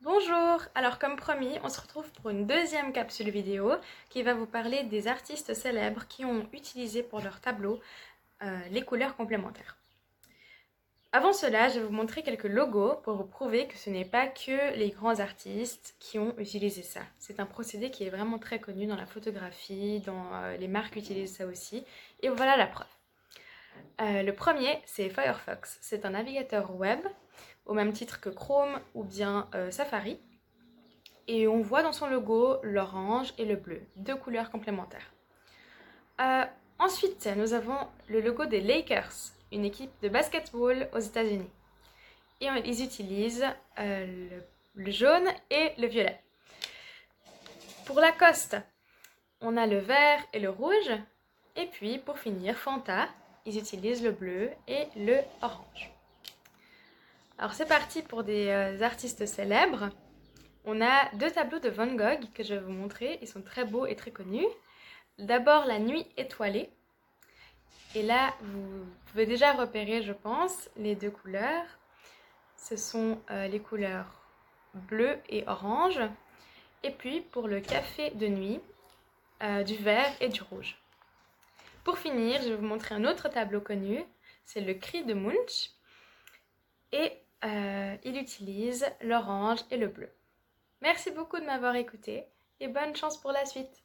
Bonjour Alors comme promis, on se retrouve pour une deuxième capsule vidéo qui va vous parler des artistes célèbres qui ont utilisé pour leur tableau euh, les couleurs complémentaires. Avant cela, je vais vous montrer quelques logos pour vous prouver que ce n'est pas que les grands artistes qui ont utilisé ça. C'est un procédé qui est vraiment très connu dans la photographie, dans euh, les marques utilisent ça aussi. Et voilà la preuve. Euh, le premier, c'est Firefox. C'est un navigateur web au même titre que Chrome ou bien euh, Safari. Et on voit dans son logo l'orange et le bleu, deux couleurs complémentaires. Euh, ensuite, nous avons le logo des Lakers, une équipe de basketball aux États-Unis. Et ils utilisent le, le jaune et le violet. Pour Lacoste, on a le vert et le rouge. Et puis, pour finir, Fanta, ils utilisent le bleu et le orange. Alors c'est parti pour des euh, artistes célèbres. On a deux tableaux de Van Gogh que je vais vous montrer. Ils sont très beaux et très connus. D'abord La Nuit étoilée. Et là, vous pouvez déjà repérer, je pense, les deux couleurs. Ce sont euh, les couleurs bleu et orange. Et puis pour le café de nuit, euh, du vert et du rouge. Pour finir, je vais vous montrer un autre tableau connu. C'est le cri de Munch. Et euh, il utilise l'orange et le bleu. Merci beaucoup de m'avoir écouté et bonne chance pour la suite.